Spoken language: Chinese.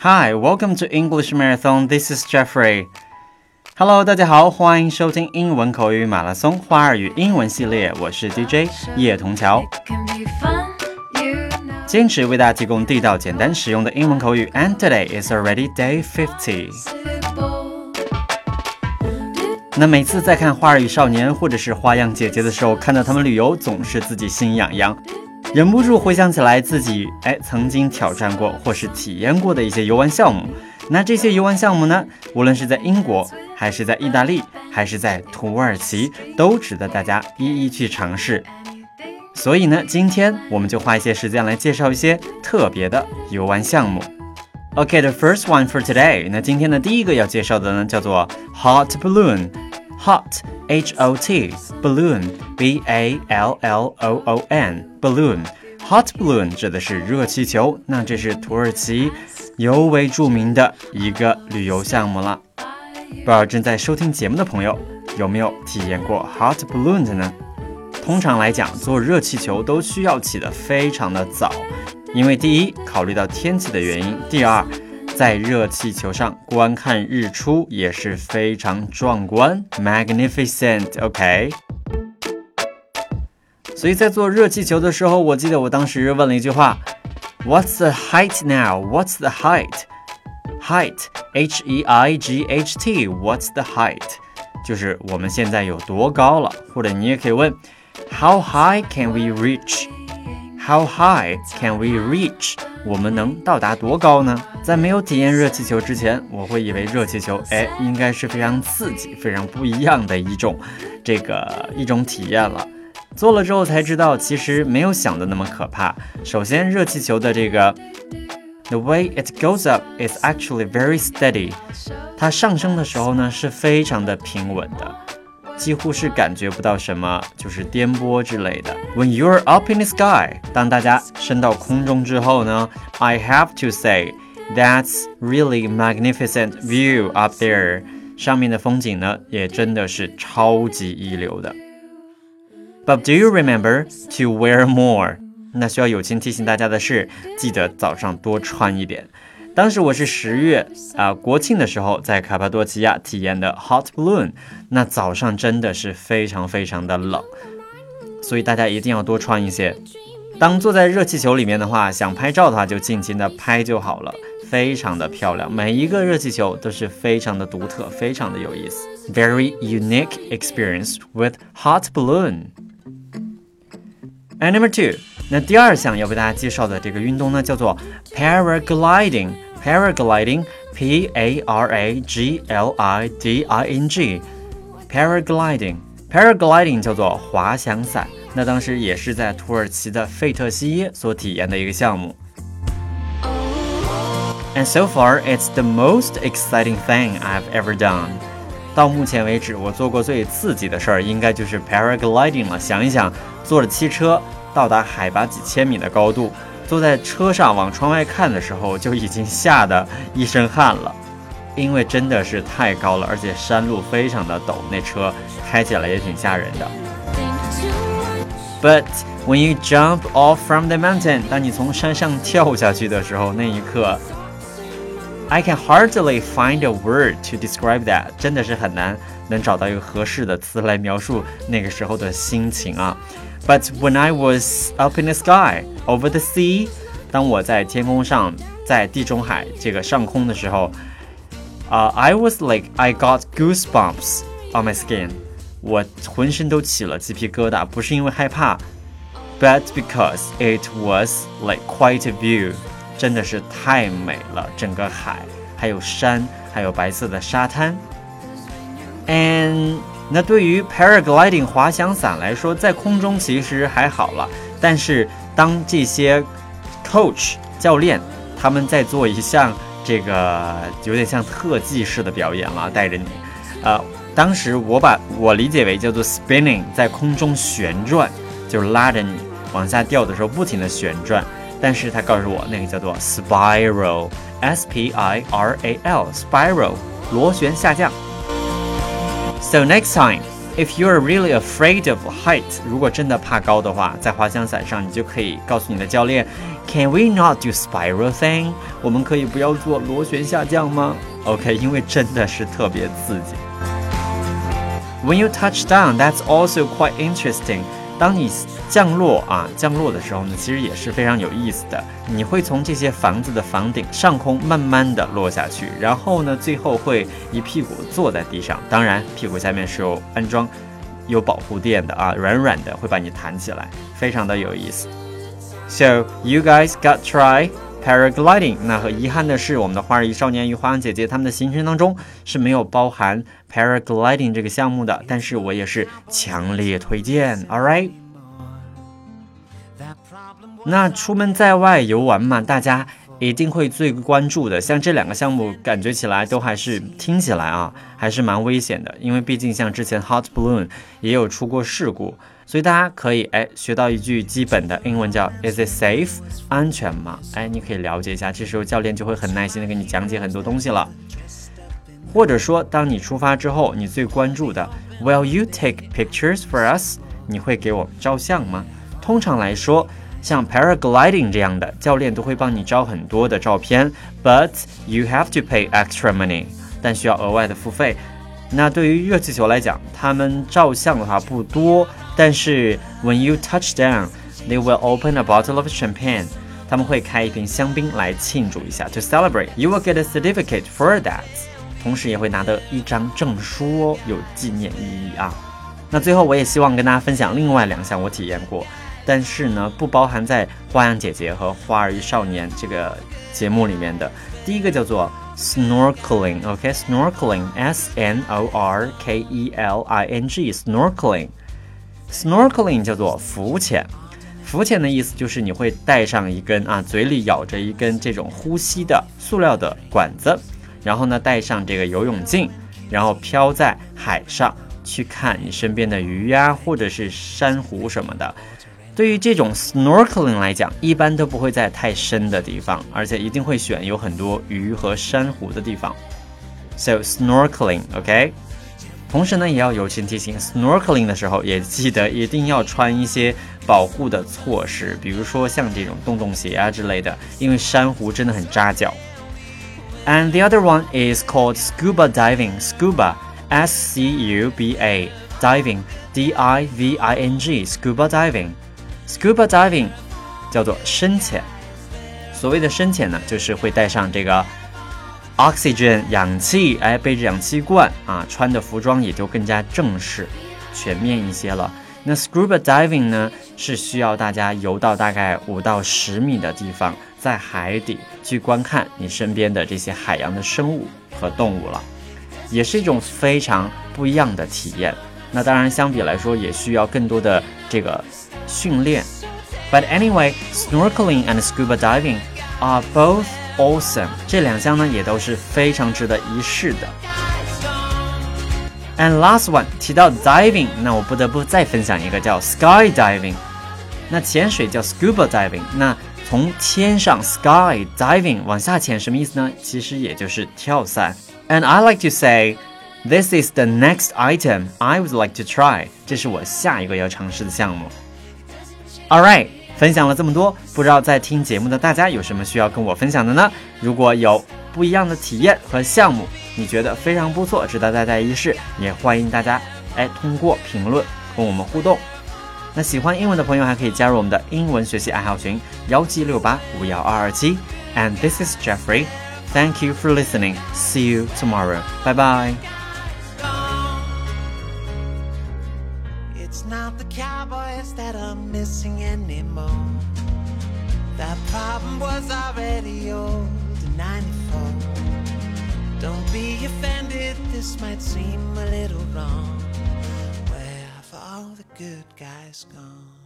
Hi, welcome to English Marathon. This is Jeffrey. Hello，大家好，欢迎收听英文口语马拉松花儿与英文系列，我是 DJ 叶童桥。坚持为大家提供地道、简单、实用的英文口语，and today is already day fifty。那每次在看《花儿与少年》或者是《花样姐姐》的时候，看到他们旅游，总是自己心痒痒，忍不住回想起来自己哎曾经挑战过或是体验过的一些游玩项目。那这些游玩项目呢，无论是在英国，还是在意大利，还是在土耳其，都值得大家一一去尝试。所以呢，今天我们就花一些时间来介绍一些特别的游玩项目。OK，the first one for today。那今天的第一个要介绍的呢，叫做 hot balloon。hot h o t balloon b a l l o o n balloon hot balloon 指的是热气球。那这是土耳其。尤为著名的一个旅游项目了。不知道正在收听节目的朋友有没有体验过 hot balloon 的呢？通常来讲，坐热气球都需要起得非常的早，因为第一，考虑到天气的原因；第二，在热气球上观看日出也是非常壮观，magnificent。OK。所以在坐热气球的时候，我记得我当时问了一句话。What's the height now? What's the height? Height, H E I G H T. What's the height? 就是我们现在有多高了，或者你也可以问，How high can we reach? How high can we reach? 我们能到达多高呢？在没有体验热气球之前，我会以为热气球，哎，应该是非常刺激、非常不一样的一种这个一种体验了。做了之后才知道，其实没有想的那么可怕。首先，热气球的这个，the way it goes up is actually very steady。它上升的时候呢，是非常的平稳的，几乎是感觉不到什么就是颠簸之类的。When you're up in the sky，当大家升到空中之后呢，I have to say that's really magnificent view up there。上面的风景呢，也真的是超级一流的。But do you remember to wear more？那需要友情提醒大家的是，记得早上多穿一点。 当时我是十月啊国庆的时候在卡帕多奇亚体验的 hot balloon，那早上真的是非常非常的冷，所以大家一定要多穿一些。当坐在热气球里面的话，想拍照的话就尽情的拍就好了，非常的漂亮。每一个热气球都是非常的独特，非常的有意思。Very unique experience with hot balloon。And number two，那第二项要为大家介绍的这个运动呢，叫做 paragliding。paragliding，p a r a g l i d i n g。paragliding，paragliding 叫做滑翔伞。那当时也是在土耳其的费特西耶所体验的一个项目。And so far, it's the most exciting thing I've ever done. 到目前为止，我做过最刺激的事儿，应该就是 paragliding 了。想一想，坐着汽车到达海拔几千米的高度， 坐在车上往窗外看的时候，就已经吓得一身汗了，因为真的是太高了，而且山路非常的陡，那车开起来也挺吓人的。But when you jump off from the mountain，当你从山上跳下去的时候，那一刻。I can hardly find a word to describe that，真的是很难能找到一个合适的词来描述那个时候的心情啊。But when I was up in the sky over the sea，当我在天空上，在地中海这个上空的时候，啊、uh,，I was like I got goosebumps on my skin，我浑身都起了鸡皮疙瘩，不是因为害怕，but because it was like quite a view。 真的是太美了，整个海，还有山，还有白色的沙滩。And 那对于 paragliding 滑翔伞来说，在空中其实还好了，但是当这些 coach 教练他们在做一项这个有点像特技式的表演了，带着你，呃，当时我把我理解为叫做 spinning，在空中旋转，就拉着你往下掉的时候不停的旋转。但是他告诉我，那个叫做 spiral，s p i r a l，spiral，螺旋下降。So next time If you're really afraid of height，如果真的怕高的话，在滑翔伞上你就可以告诉你的教练，Can we not do spiral thing？我们可以不要做螺旋下降吗？OK，因为真的是特别刺激。When you touch down, that's also quite interesting. 当你降落啊降落的时候呢，其实也是非常有意思的。你会从这些房子的房顶上空慢慢的落下去，然后呢，最后会一屁股坐在地上。当然，屁股下面是有安装有保护垫的啊，软软的会把你弹起来，非常的有意思。So you guys got try paragliding。那和遗憾的是，我们的花儿与少年与花样姐姐他们的行程当中是没有包含。paragliding 这个项目的，但是我也是强烈推荐。All right，那出门在外游玩嘛，大家一定会最关注的。像这两个项目，感觉起来都还是听起来啊，还是蛮危险的。因为毕竟像之前 hot balloon 也有出过事故，所以大家可以哎学到一句基本的英文叫 Is it safe？安全吗？哎，你可以了解一下。这时候教练就会很耐心的给你讲解很多东西了。或者说，当你出发之后，你最关注的，Will you take pictures for us？你会给我们照相吗？通常来说，像 paragliding 这样的教练都会帮你照很多的照片，But you have to pay extra money，但需要额外的付费。那对于热气球来讲，他们照相的话不多，但是 When you touch down，they will open a bottle of champagne，他们会开一瓶香槟来庆祝一下，To celebrate，you will get a certificate for that。同时也会拿到一张证书哦，有纪念意义啊。那最后我也希望跟大家分享另外两项我体验过，但是呢不包含在《花样姐姐》和《花儿与少年》这个节目里面的。第一个叫做 snorkeling，OK，snorkeling，S N O R K E L I N G，snorkeling，snorkeling 叫做浮潜。浮潜的意思就是你会带上一根啊，嘴里咬着一根这种呼吸的塑料的管子。然后呢，戴上这个游泳镜，然后漂在海上去看你身边的鱼呀，或者是珊瑚什么的。对于这种 snorkeling 来讲，一般都不会在太深的地方，而且一定会选有很多鱼和珊瑚的地方。So snorkeling，OK。同时呢，也要友情提醒，snorkeling 的时候也记得一定要穿一些保护的措施，比如说像这种洞洞鞋啊之类的，因为珊瑚真的很扎脚。And the other one is called scuba diving. Scuba, S C U B A, diving, D I V I N G, scuba diving. Scuba diving 叫做深潜。所谓的深潜呢，就是会带上这个 oxygen 氧气，哎，背着氧气罐啊，穿的服装也就更加正式、全面一些了。那 scuba diving 呢，是需要大家游到大概五到十米的地方。在海底去观看你身边的这些海洋的生物和动物了，也是一种非常不一样的体验。那当然，相比来说也需要更多的这个训练。But anyway, snorkeling and scuba diving are both awesome。这两项呢也都是非常值得一试的。And last one 提到 diving，那我不得不再分享一个叫 skydiving。那潜水叫 scuba diving，那从天上 sky diving 往下潜什么意思呢？其实也就是跳伞。And I like to say, this is the next item I would like to try。这是我下一个要尝试的项目。 All right，分享了这么多，不知道在听节目的大家有什么需要跟我分享的呢？如果有不一样的体验和项目，你觉得非常不错，值得大家一试，也欢迎大家哎通过评论跟我们互动。那喜欢英文的朋友还可以加入我们的英文学习爱好群幺七六八五幺二二七。And this is Jeffrey. Thank you for listening. See you tomorrow. Bye bye. Cowboys that are missing anymore. That problem was already old in 94. Don't be offended, this might seem a little wrong. Where have all the good guys gone.